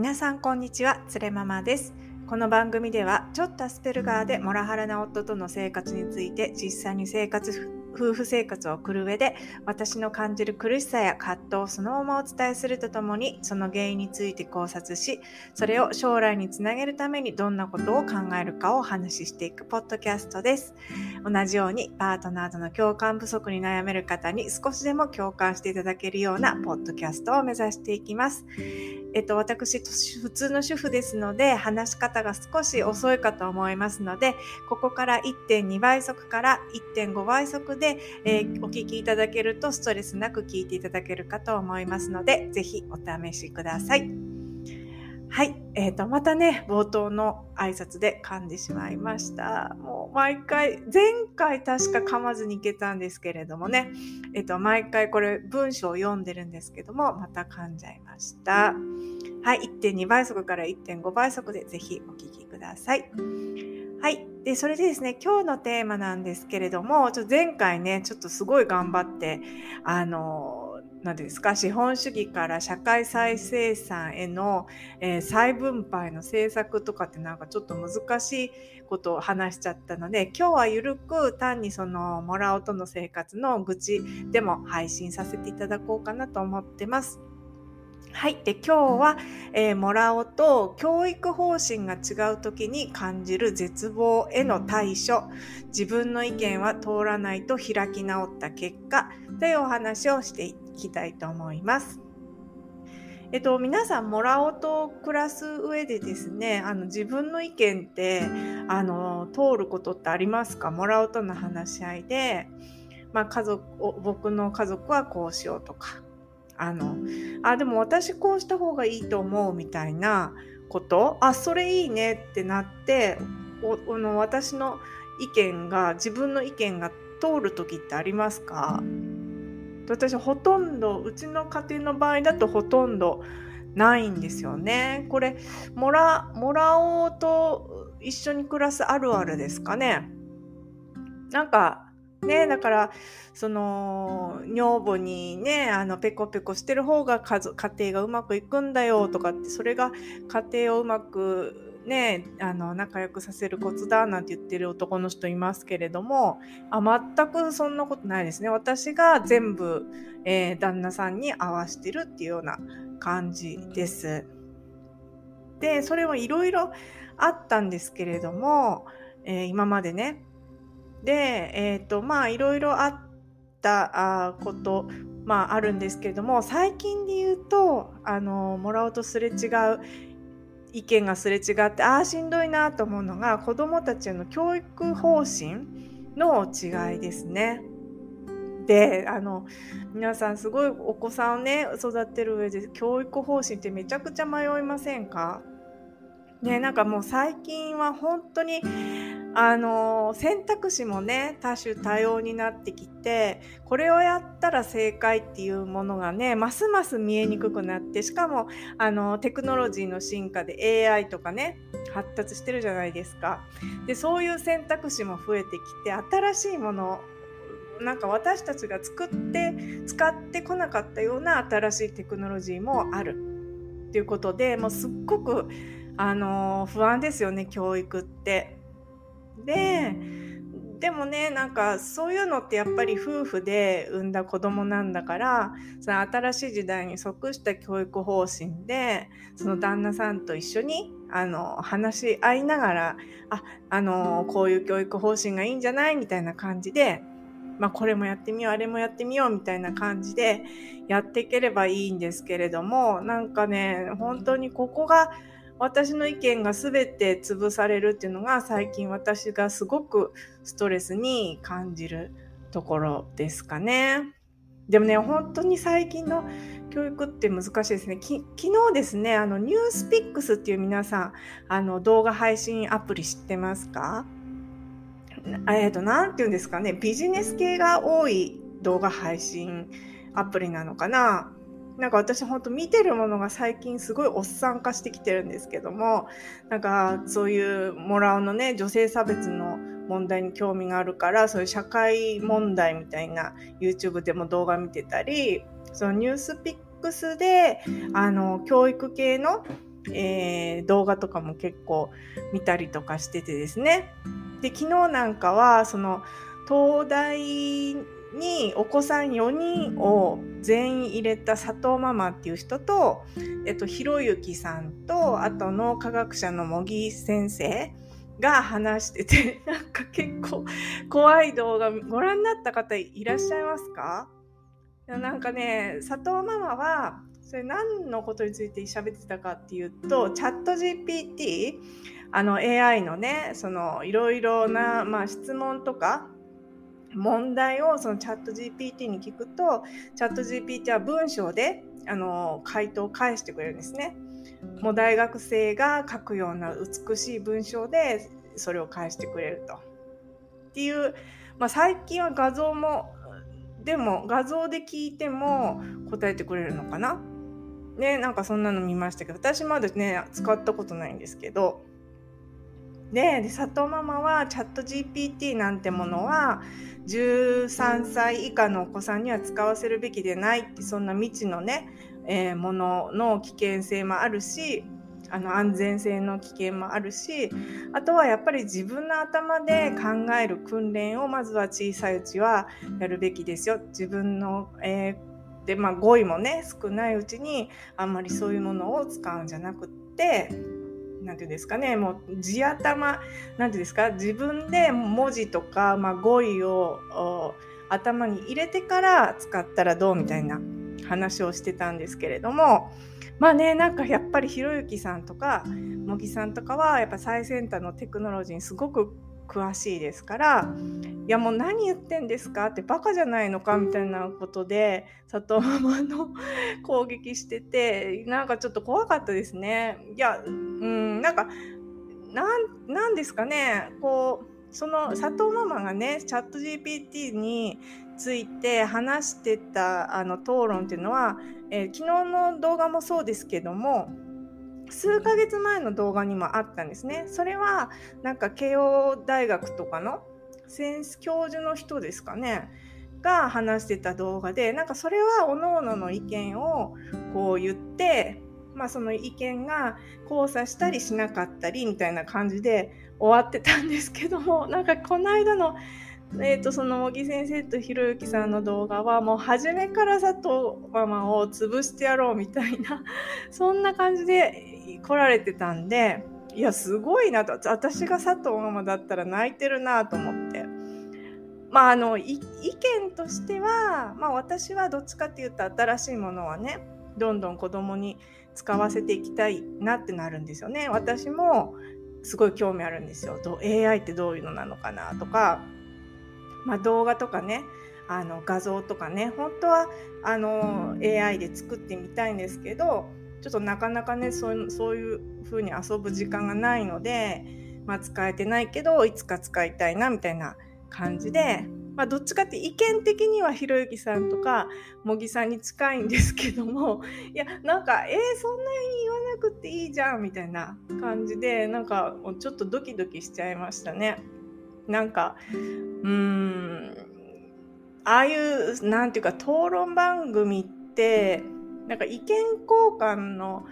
皆さんこんにちは、つれママです。この番組では、ちょっとアスペルガーでモラハラな夫との生活について実際に生活夫婦生活を送る上で私の感じる苦しさや葛藤そのままお伝えするとともにその原因について考察しそれを将来につなげるためにどんなことを考えるかをお話ししていくポッドキャストです同じようにパートナーとの共感不足に悩める方に少しでも共感していただけるようなポッドキャストを目指していきますえっと私普通の主婦ですので話し方が少し遅いかと思いますのでここから1.2倍速から1.5倍速で、えー、お聞きいただけるとストレスなく聞いていただけるかと思いますので、ぜひお試しください。はい。えっ、ー、と、またね、冒頭の挨拶で噛んでしまいました。もう毎回、前回確か噛まずにいけたんですけれどもね、えっ、ー、と、毎回これ文章を読んでるんですけども、また噛んじゃいました。はい。1.2倍速から1.5倍速でぜひお聞きください。はい。で、それでですね、今日のテーマなんですけれども、ちょっと前回ね、ちょっとすごい頑張って、あの、何ですか、資本主義から社会再生産への、えー、再分配の政策とかってなんかちょっと難しいことを話しちゃったので、今日はゆるく単にその、もらおうとの生活の愚痴でも配信させていただこうかなと思ってます。はい。で、今日は、えー、もらおうと教育方針が違う時に感じる絶望への対処。自分の意見は通らないと開き直った結果というお話をしていきたいと思います。えっと、皆さん、もらおうと暮らす上でですね、あの、自分の意見って、あの、通ることってありますか？もらおうとの話し合いで、まあ、家族、僕の家族はこうしようとか、あの、あ、でも私こうした方がいいと思うみたいなこと、あ、それいいねってなって、おの私の意見が、自分の意見が通る時ってありますか？私ほとんど、うちの家庭の場合だとほとんどないんですよね。これ、もら、もらおうと一緒に暮らすあるあるですかね。なんか、ね、だから、その、女房にね、あの、ペコペコしてる方が家家庭がうまくいくんだよとかって、それが家庭をうまくね、あの、仲良くさせるコツだなんて言ってる男の人いますけれども、あ全くそんなことないですね。私が全部、えー、旦那さんに合わしてるっていうような感じです。で、それはいろいろあったんですけれども、えー、今までね、で、えっ、ー、と、まあ、いろいろあったこと、まあ、あるんですけれども、最近で言うと、あの、もらおうとすれ違う意見がすれ違って、ああ、しんどいなと思うのが、子供たちの教育方針の違いですね。で、あの、皆さんすごいお子さんをね、育てる上で教育方針ってめちゃくちゃ迷いませんか？ね、なんかもう最近は本当にあの選択肢もね多種多様になってきてこれをやったら正解っていうものがねますます見えにくくなってしかもあのテクノロジーの進化で AI とかね発達してるじゃないですかでそういう選択肢も増えてきて新しいものなんか私たちが作って使ってこなかったような新しいテクノロジーもあるっていうことでもうすっごくあの不安ですよね教育って。ででもねなんかそういうのってやっぱり夫婦で産んだ子供なんだからその新しい時代に即した教育方針でその旦那さんと一緒にあの話し合いながらああのこういう教育方針がいいんじゃないみたいな感じで、まあ、これもやってみようあれもやってみようみたいな感じでやっていければいいんですけれどもなんかね本当にここが私の意見が全て潰されるっていうのが最近私がすごくストレスに感じるところですかね。でもね、本当に最近の教育って難しいですね。き昨日ですね、あの、ニュースピックスっていう皆さん、あの、動画配信アプリ知ってますか？えっ、ー、と、なんて言うんですかね、ビジネス系が多い動画配信アプリなのかななんか私ほんと見てるものが最近すごいおっさん化してきてるんですけども、なんかそういうモラオのね、女性差別の問題に興味があるから、そういう社会問題みたいな YouTube でも動画見てたり、そのニュースピックスで、あの、教育系のえー、動画とかも結構見たりとかしててですね。で、昨日なんかは、その、東大にお子さん4人を全員入れた佐藤ママっていう人と、えっと、ひろゆきさんと、あと脳科学者の茂木先生が話してて、なんか結構怖い動画ご覧になった方いらっしゃいますか？なんかね、佐藤ママは、それ何のことについて喋ってたかっていうと、チャット GPT、あの AI のね、そのいろいろな、まあ、質問とか、問題をそのチャット GPT に聞くと、チャット GPT は文章であの回答を返してくれるんですね。もう大学生が書くような美しい文章でそれを返してくれると。っていう、まあ、最近は画像もでも画像で聞いても答えてくれるのかなねなんかそんなの見ましたけど私まだね使ったことないんですけどで佐藤ママはチャット GPT なんてものは13歳以下のお子さんには使わせるべきでないってそんな未知のねえー、ものの危険性もあるしあの安全性の危険もあるしあとはやっぱり自分の頭で考える訓練をまずは小さいうちはやるべきですよ。自分の、えー、でまあ、語彙もね少ないうちにあんまりそういうものを使うんじゃなくって何て言うんですかねもう地頭何て言うんですか自分で文字とか、まあ、語彙を頭に入れてから使ったらどうみたいな話をしてたんですけれどもまあねなんかやっぱりひろゆきさんとか茂木さんとかはやっぱ最先端のテクノロジーにすごく詳しいですからいやもう何言ってんですか？ってバカじゃないのか？みたいなことで佐藤ママの攻撃しててなんかちょっと怖かったですね。いやうんなんかなんですかね。こうその佐藤ママがねチャット GPT について話してたあの討論っていうのは、えー、昨日の動画もそうですけども数ヶ月前の動画にもあったんですね。それはなんか慶応大学とかの先生教授の人ですかねが話してた動画でなんかそれは各々の意見をこう言ってまあその意見が交差したりしなかったりみたいな感じで終わってたんですけどもなんかこの間のえーと、その茂木先生とひろゆきさんの動画はもう初めから佐藤ママを潰してやろうみたいな そんな感じで来られてたんでいやすごいなと私が佐藤ママだったら泣いてるなと思って。まああの意見としては、まあ、私はどっちかっていうと新しいものはねどんどん子供に使わせていきたいなってなるんですよね。私もすごい興味あるんですよ。AI ってどういうのなのかなとか。まあ、動画とかねあの画像とかね本当はあの AI で作ってみたいんですけどちょっとなかなかねそうそういう風に遊ぶ時間がないので、まあ、使えてないけどいつか使いたいなみたいな感じで、まあ、どっちかって意見的にはひろゆきさんとか茂木さんに近いんですけどもいやなんかえー、そんなに言わなくていいじゃんみたいな感じでなんかちょっとドキドキしちゃいましたね。なんかうーんああいうなんていうか討論番組ってなんか意見交換の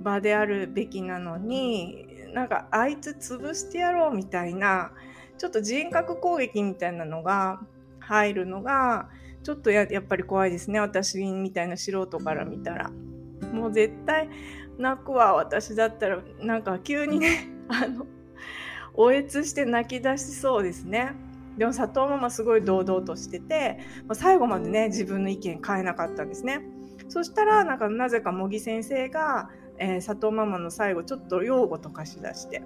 場であるべきなのになんかあいつ潰してやろうみたいなちょっと人格攻撃みたいなのが入るのがちょっとやっぱり怖いですね私みたいな素人から見たら。もう絶対泣くわ私だったらなんか急にねあのおえつして泣き出しそうですね。でも佐藤ママすごい堂々としてて、まあ、最後までね自分の意見変えなかったんですね。そしたらなんかなぜか茂木先生が、えー、佐藤ママの最後ちょっと擁護とかしだして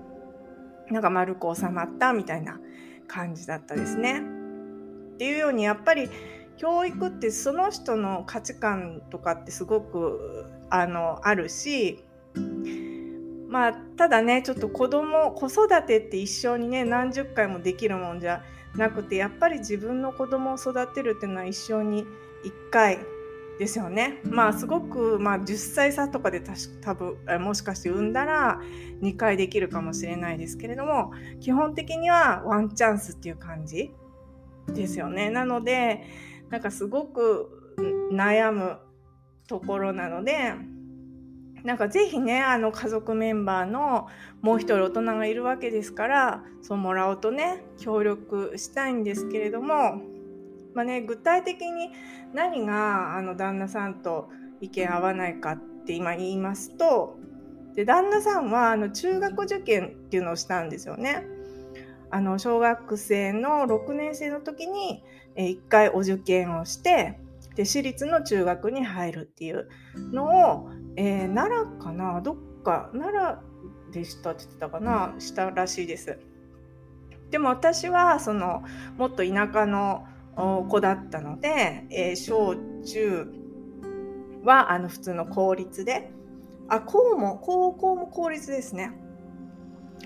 なんか丸く収まったみたいな感じだったですね。っていうようにやっぱり教育ってその人の価値観とかってすごくあのあるしまあただねちょっと子供子育てって一生にね何十回もできるもんじゃなくてやっぱり自分の子供を育てるっていうのは一生に1回ですよね。まあすごく、まあ、10歳差とかで多分もしかして産んだら2回できるかもしれないですけれども基本的にはワンチャンスっていう感じですよね。なのでなんかすごく悩むところなのでなんかぜひねあの家族メンバーのもう一人大人がいるわけですからそうもらおうとね協力したいんですけれども、まあね、具体的に何があの旦那さんと意見合わないかって今言いますとで旦那さんはあの中学受験っていうのをしたんですよね。あの小学生の6年生の時に1回お受験をしてで私立の中学に入るっていうのを、えー、奈良かな？どっか？奈良でしたって言ってたかな？したらしいです。でも私はそのもっと田舎の子だったので、えー、小中はあの普通の公立であ高も高校も公立ですね。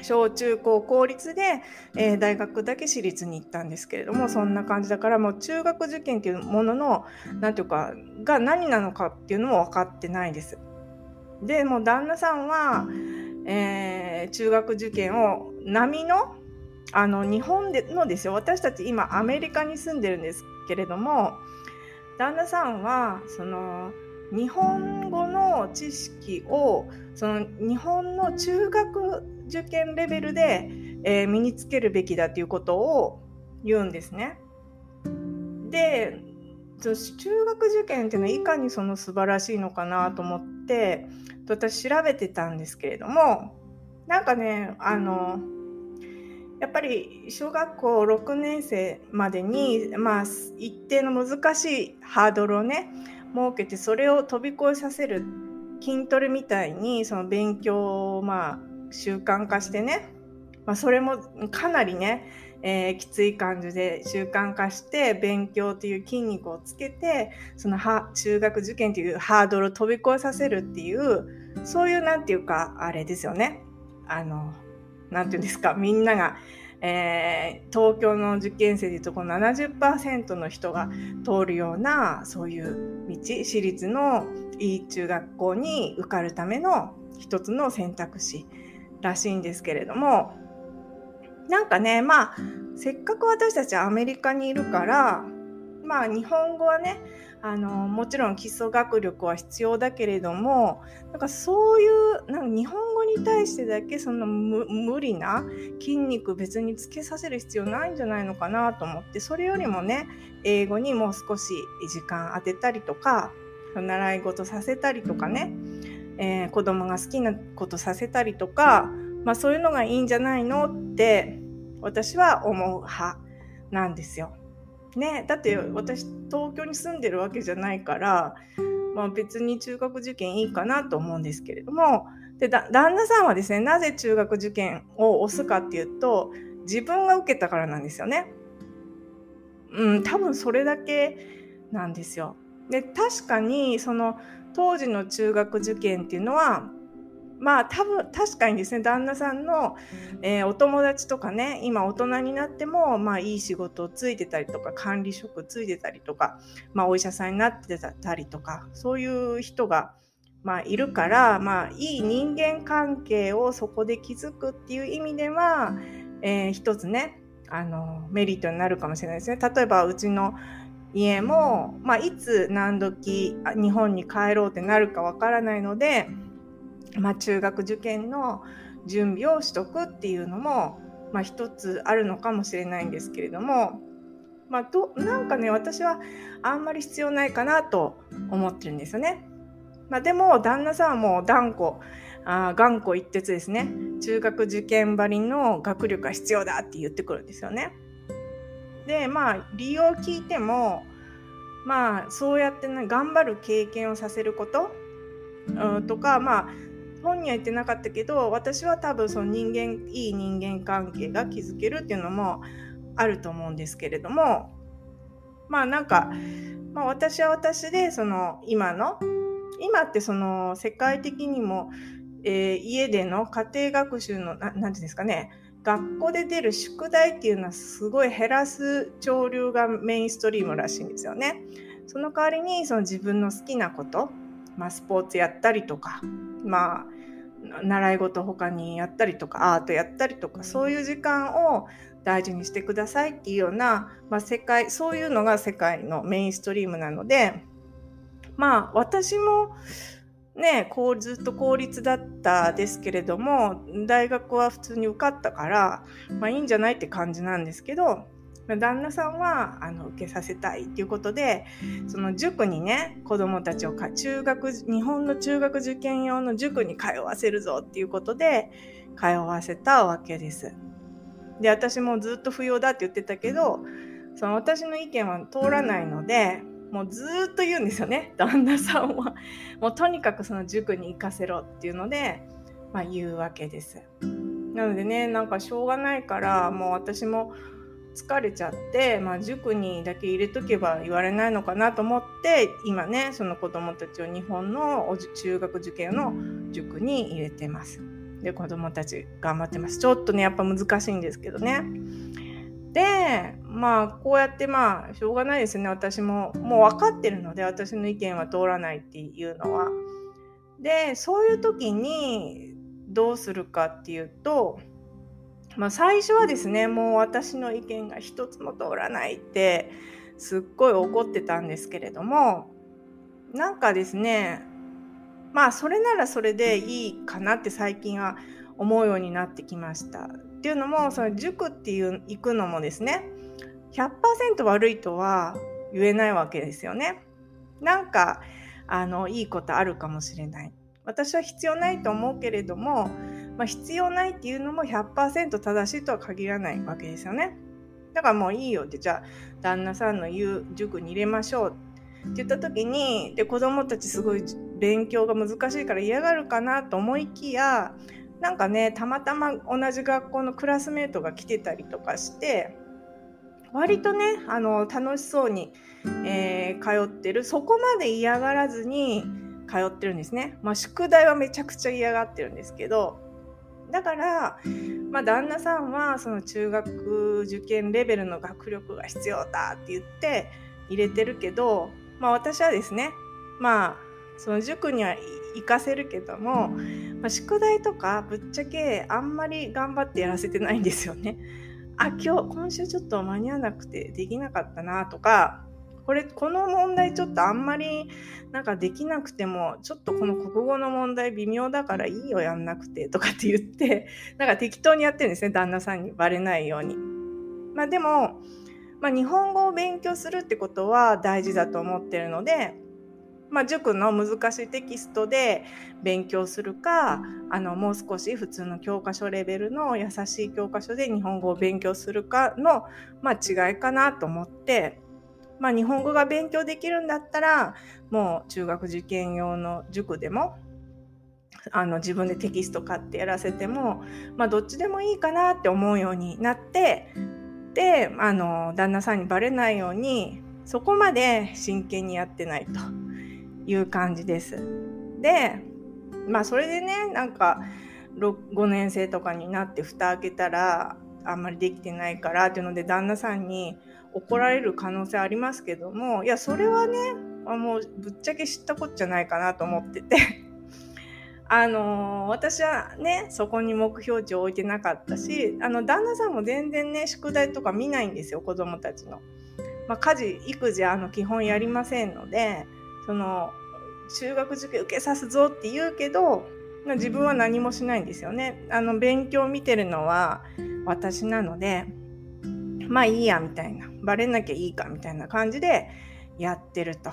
小中高公立で、えー、大学だけ私立に行ったんですけれどもそんな感じだからもう中学受験っていうものの何ていうかが何なのかっていうのも分かってないです。でもう旦那さんは、えー、中学受験を波のあの日本でのですよ私たち今アメリカに住んでるんですけれども旦那さんはその日本語の知識をその日本の中学受験レベルで、えー、身につけるべきだということを言うんですね。で中学受験っていうのはいかにその素晴らしいのかなと思って私調べてたんですけれどもなんかねあのやっぱり小学校6年生までに、まあ、一定の難しいハードルをね設けてそれを飛び越えさせる筋トレみたいにその勉強をまあ習慣化してね、まあ、それもかなりね、えー、きつい感じで習慣化して勉強という筋肉をつけてそのは中学受験というハードルを飛び越えさせるっていうそういうなんていうかあれですよね。あのなんていうんですか。みんながえー、東京の受験生でいうとこの70%の人が通るようなそういう道私立のいい中学校に受かるための一つの選択肢らしいんですけれどもなんかねまあせっかく私たちはアメリカにいるからまあ日本語はねあのもちろん基礎学力は必要だけれどもなんかそういうなんか日本語に対してだけその無理な筋肉別につけさせる必要ないんじゃないのかなと思ってそれよりもね英語にもう少し時間当てたりとか習い事させたりとかね、えー、子供が好きなことさせたりとか、まあ、そういうのがいいんじゃないのって私は思う派なんですよ。ね、だって私東京に住んでるわけじゃないから、まあ、別に中学受験いいかなと思うんですけれどもで旦那さんはですねなぜ中学受験を押すかっていうと自分が受けたからなんですよね。うん、多分それだけなんですよ。で確かにその当時の中学受験っていうのはまあ多分確かにですね旦那さんの、えー、お友達とかね今大人になっても、まあ、いい仕事をついてたりとか管理職ついてたりとか、まあ、お医者さんになってたりとかそういう人が、まあ、いるから、まあ、いい人間関係をそこで築くっていう意味では、えー、一つねあのメリットになるかもしれないですね。例えばうちの家も、まあ、いつ何時日本に帰ろうってなるかわからないのでまあ、中学受験の準備をしとくっていうのも、まあ、一つあるのかもしれないんですけれども、まあ、どなんかね私はあんまり必要ないかなと思ってるんですよね。まあ、でも旦那さんはもう断固あ頑固一徹ですね中学受験ばりの学力が必要だって言ってくるんですよね。でまあ理由を聞いてもまあそうやって、ね、頑張る経験をさせること、うん、とかまあ本には言ってなかったけど私は多分その人間いい人間関係が築けるっていうのもあると思うんですけれどもまあなんか、まあ、私は私でその今の今ってその世界的にも、えー、家での家庭学習の何て言うんですかね学校で出る宿題っていうのはすごい減らす潮流がメインストリームらしいんですよね。その代わりにその自分の好きなこと、まあ、スポーツやったりとか、まあ、習い事他にやったりとかアートやったりとかそういう時間を大事にしてくださいっていうような、まあ、世界そういうのが世界のメインストリームなのでまあ私もね、こうずっと公立だったですけれども、大学は普通に受かったから、まあいいんじゃないって感じなんですけど、旦那さんはあの受けさせたいっていうことでその塾にね子供たちをか中学日本の中学受験用の塾に通わせるぞっていうことで通わせたわけです。で私もずっと不要だって言ってたけどその私の意見は通らないのでもうずっと言うんですよね旦那さんは。もうとにかくその塾に行かせろっていうので、まあ、言うわけです。なのでねなんかしょうがないからもう私も疲れちゃって、まあ、塾にだけ入れとけば言われないのかなと思って今ねその子どもたちを日本の中学受験の塾に入れてます。で子どもたち頑張ってます。ちょっとねやっぱ難しいんですけどね。でまあこうやってまあしょうがないですね私ももう分かってるので私の意見は通らないっていうのは。でそういう時にどうするかっていうとまあ、最初はですねもう私の意見が一つも通らないってすっごい怒ってたんですけれどもなんかですねまあそれならそれでいいかなって最近は思うようになってきました。っていうのもその塾っていう行くのもですね100%悪いとは言えないわけですよね。なんかあのいいことあるかもしれない。私は必要ないと思うけれどもまあ、必要ないっていうのも100%正しいとは限らないわけですよね。だからもういいよってじゃあ旦那さんの言う塾に入れましょうって言った時にで子供たちすごい勉強が難しいから嫌がるかなと思いきやなんかねたまたま同じ学校のクラスメートが来てたりとかして割とねあの楽しそうに、えー、通ってるそこまで嫌がらずに通ってるんですね。まあ、宿題はめちゃくちゃ嫌がってるんですけどだから、まあ、旦那さんはその中学受験レベルの学力が必要だって言って入れてるけど、まあ、私はですねまあその塾には行かせるけども、まあ、宿題とかぶっちゃけあんまり頑張ってやらせてないんですよね。あ今日今週ちょっと間に合わなくてできなかったなとかこれこの問題ちょっとあんまりなんかできなくてもちょっとこの国語の問題微妙だからいいよやんなくてとかって言って なんか適当にやってるんですね旦那さんにバレないように。まあでも、まあ、日本語を勉強するってことは大事だと思ってるので、まあ、塾の難しいテキストで勉強するかあのもう少し普通の教科書レベルの優しい教科書で日本語を勉強するかの、まあ、違いかなと思ってまあ、日本語が勉強できるんだったらもう中学受験用の塾でもあの自分でテキスト買ってやらせても、まあ、どっちでもいいかなって思うようになってであの旦那さんにバレないようにそこまで真剣にやってないという感じです。でまあそれでねなんか5年生とかになって蓋開けたらあんまりできてないからっていうので旦那さんに怒られる可能性ありますけどもいやそれはねもうぶっちゃけ知ったこっちゃないかなと思ってて あの私はねそこに目標値を置いてなかったしあの旦那さんも全然ね宿題とか見ないんですよ子供たちの。まあ、家事育児あの基本やりませんのでその中学受験受けさすぞって言うけど自分は何もしないんですよね。あの勉強見てるのは私なのでまあいいやみたいなバレなきゃいいかみたいな感じでやってると。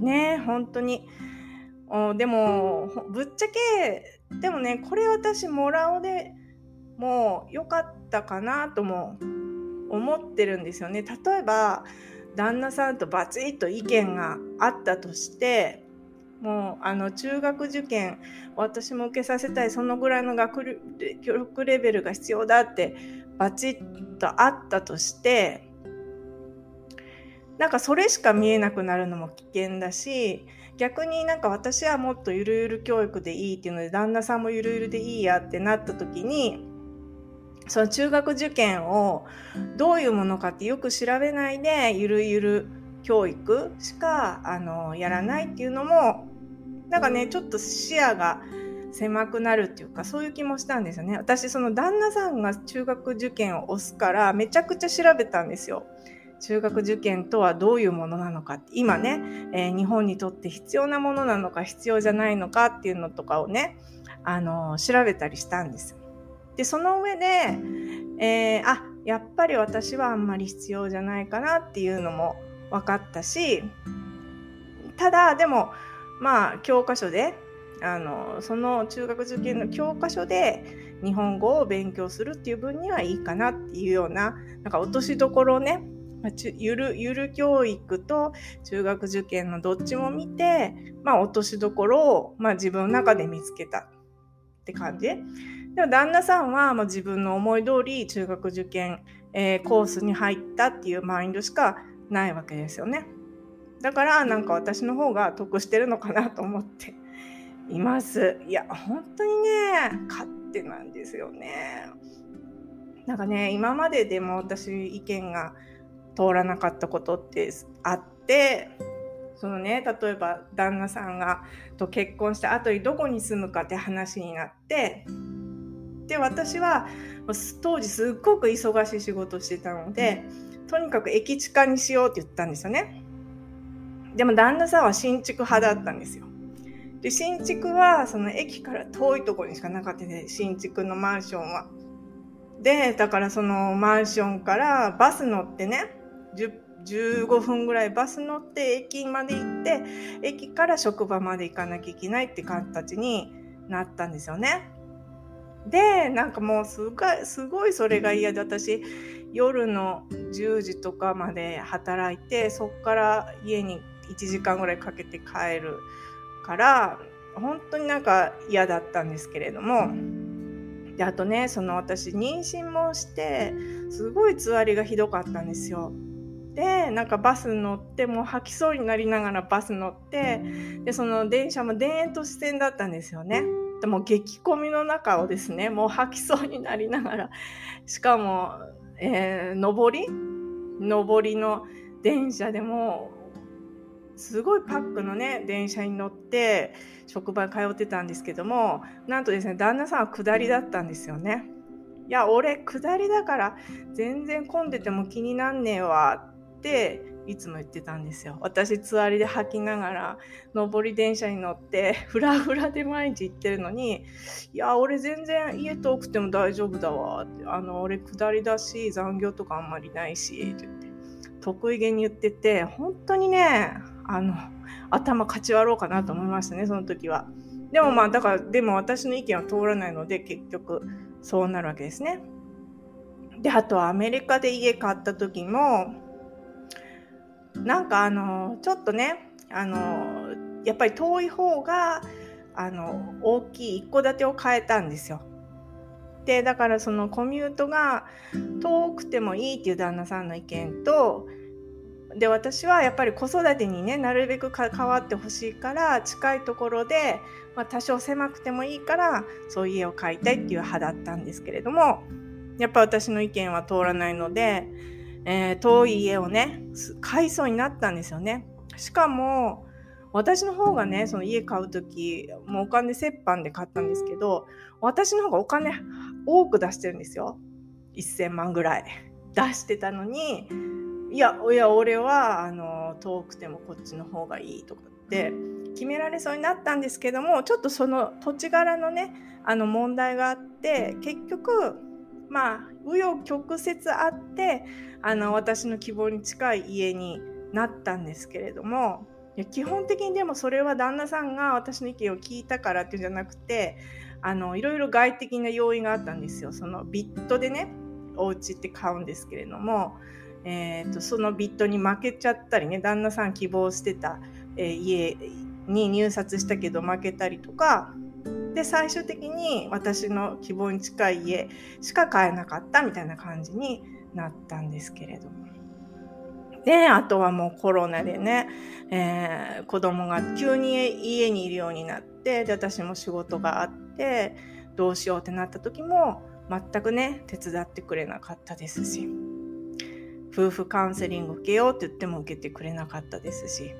ね本当におでもぶっちゃけでもねこれ私モラオでもう良かったかなとも思ってるんですよね。例えば旦那さんとバチッと意見があったとしてもうあの中学受験私も受けさせたいそのぐらいの学力レベルが必要だってバチッとあったとしてなんかそれしか見えなくなるのも危険だし逆になんか私はもっとゆるゆる教育でいいっていうので旦那さんもゆるゆるでいいやってなった時にその中学受験をどういうものかってよく調べないでゆるゆる教育しかあのやらないっていうのもなんかねちょっと視野が狭くなるっていうかそういう気もしたんですよね。私その旦那さんが中学受験を押すからめちゃくちゃ調べたんですよ。中学受験とはどういうものなのか。今ね、えー、日本にとって必要なものなのか必要じゃないのかっていうのとかをね、あのー、調べたりしたんです。でその上で、えー、あやっぱり私はあんまり必要じゃないかなっていうのも分かったしただでもまあ教科書であのその中学受験の教科書で日本語を勉強するっていう分にはいいかなっていうようななんか落としどころをねまあゆるゆる教育と中学受験のどっちも見て、まあ、落としどころを、まあ、自分の中で見つけたって感じでも旦那さんは、まあ、自分の思い通り中学受験、えー、コースに入ったっていうマインドしかないわけですよね。だからなんか私の方が得してるのかなと思っています。いや本当にね勝手なんですよね。なんかね今まででも私意見が通らなかったことってあってそのね例えば旦那さんがと結婚した後にどこに住むかって話になってで私は当時すっごく忙しい仕事してたのでとにかく駅地下にしようって言ったんですよね。でも旦那さんは新築派だったんですよ。で新築はその駅から遠いとこにしかなかったね。新築のマンションは。でだからそのマンションからバス乗ってね15分ぐらいバス乗って駅まで行って駅から職場まで行かなきゃいけないって形になったんですよね。でなんかもうすごいすごいそれが嫌で私夜の10時とかまで働いてそっから家に1時間ぐらいかけて帰るから本当になんか嫌だったんですけれどもであとねその私妊娠もしてすごいつわりがひどかったんですよ。でなんかバス乗ってもう吐きそうになりながらバス乗ってでその電車も田園都市線だったんですよね。でも激混みの中をですねもう吐きそうになりながらしかも、えー、上り？上りの電車でもすごいパックのね電車に乗って職場に通ってたんですけどもなんとですね旦那さんは下りだったんですよね。いや俺下りだから全然混んでても気になんねえわっていつも言ってたんですよ。私つわりで吐きながら上り電車に乗って フラフラで毎日行ってるのにいや俺全然家遠くても大丈夫だわってあの俺下りだし残業とかあんまりないしって言って得意げに言ってて本当にねあの頭かち割ろうかなと思いましたねその時は。でもまあだからでも私の意見は通らないので結局そうなるわけですね。であとはアメリカで家買った時もなんかあのちょっとねあのやっぱり遠い方があの大きい一戸建てを変えたんですよ。でだからそのコミュートが遠くてもいいっていう旦那さんの意見とで私はやっぱり子育てにねなるべく変わってほしいから近いところで、まあ、多少狭くてもいいからそういう家を買いたいっていう派だったんですけれどもやっぱ私の意見は通らないのでえー、遠い家をね買いそうになったんですよね。しかも私の方がねその家買う時もうお金折半で買ったんですけど私の方がお金多く出してるんですよ1000万ぐらい出してたのにいやいや俺はあの遠くてもこっちの方がいいとかって決められそうになったんですけどもちょっとその土地柄のねあの問題があって結局まあ紆余曲折あってあの私の希望に近い家になったんですけれどもいや基本的にでもそれは旦那さんが私の意見を聞いたからっていうんじゃなくてあのいろいろ外的な要因があったんですよ。そのビットでねお家って買うんですけれども、えーと、そのビットに負けちゃったりね旦那さん希望してた、えー、家に入札したけど負けたりとかで最終的に私の希望に近い家しか買えなかったみたいな感じになったんですけれども。で、あとはもうコロナでね、えー、子供が急に家にいるようになって、で、私も仕事があって、どうしようってなった時も、全くね、手伝ってくれなかったですし、夫婦カウンセリング受けようって言っても受けてくれなかったですし、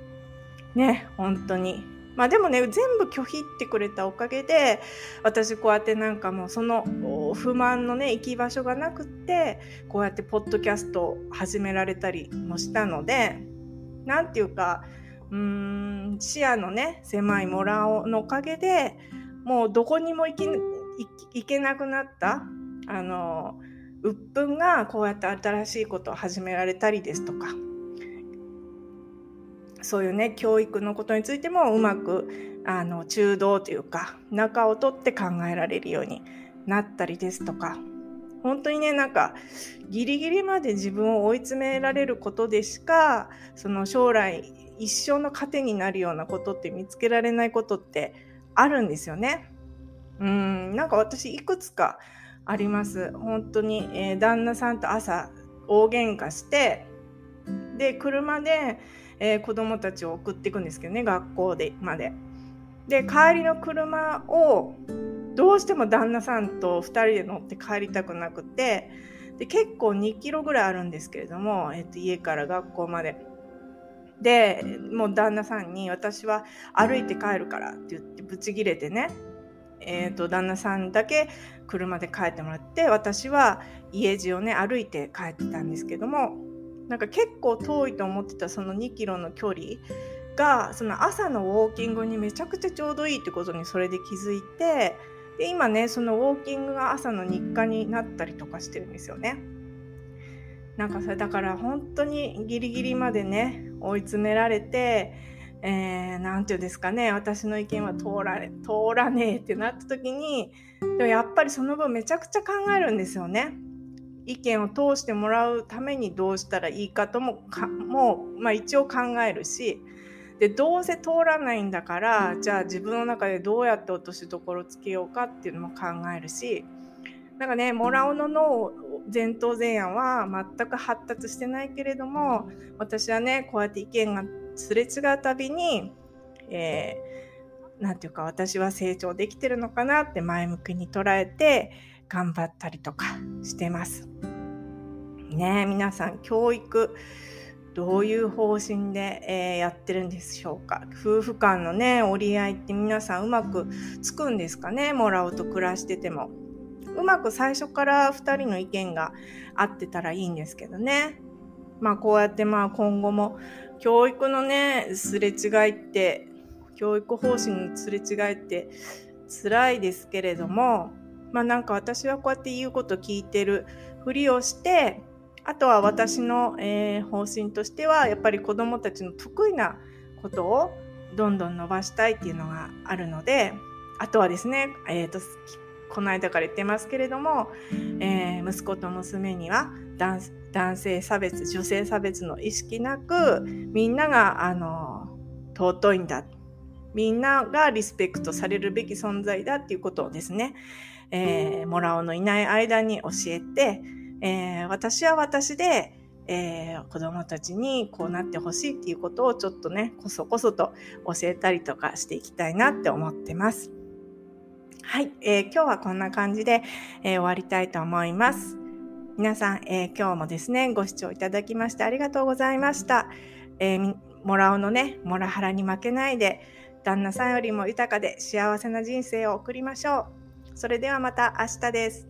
ね、本当に。まあでもね全部拒否ってくれたおかげで私こうやってなんかもうその不満のね行き場所がなくってこうやってポッドキャストを始められたりもしたので何て言うかうーん視野のね狭いモラオのおかげでもうどこにも行き行けなくなったあの鬱憤がこうやって新しいことを始められたりですとかそういうね教育のことについてもうまくあの中道というか中を取って考えられるようになったりですとか本当にねなんかギリギリまで自分を追い詰められることでしかその将来一生の糧になるようなことって見つけられないことってあるんですよね。うんなんか私いくつかあります。本当に、えー、旦那さんと朝大喧嘩してで車でえー、子供たちを送っていくんですけどね学校でまで。で帰りの車をどうしても旦那さんと2人で乗って帰りたくなくてで結構2キロぐらいあるんですけれども、えー、と家から学校まで。でもう旦那さんに私は歩いて帰るからって言ってブチギレてねえーと、と旦那さんだけ車で帰ってもらって私は家路をね歩いて帰ってたんですけどもなんか結構遠いと思ってたその2キロの距離がその朝のウォーキングにめちゃくちゃちょうどいいってことにそれで気づいてで今ねそのウォーキングが朝の日課になったりとかしてるんですよね。なんかさだから本当にギリギリまでね追い詰められてえー、ていうんですかね私の意見は通られ通らねえってなった時にでもやっぱりその分めちゃくちゃ考えるんですよね。意見を通してもらうためにどうしたらいいかともかも、まあ、一応考えるしでどうせ通らないんだからじゃあ自分の中でどうやって落としどころつけようかっていうのも考えるしなんかねモラオの脳前頭前野は全く発達してないけれども私はねこうやって意見がすれ違うたびに、えー、なんていうか私は成長できてるのかなって前向きに捉えて頑張ったりとかしてます。ね皆さん教育どういう方針で、えー、やってるんでしょうか？夫婦間のね折り合いって皆さんうまくつくんですかね？もらうと暮らしてても。うまく最初から2人の意見が合ってたらいいんですけどね。まあこうやってまあ今後も教育のねすれ違いって教育方針のすれ違いって辛いですけれどもまあなんか私はこうやって言うこと聞いてる。ふりをしてあとは私の、えー、方針としてはやっぱり子どもたちの得意なことをどんどん伸ばしたいっていうのがあるのであとはですね、えーと、この間から言ってますけれども、えー、息子と娘には男性差別女性差別の意識なくみんながあの尊いんだ。みんながリスペクトされるべき存在だっていうことをですね、えー、もらおのいない間に教えて、えー、私は私で、えー、子供たちにこうなってほしいっていうことをちょっとね、こそこそと教えたりとかしていきたいなって思ってます。はい、えー、今日はこんな感じで、えー、終わりたいと思います。皆さん、えー、今日もですね、ご視聴いただきましてありがとうございました。えー、もらおのね、モラハラに負けないで、旦那さんよりも豊かで幸せな人生を送りましょう。それではまた明日です。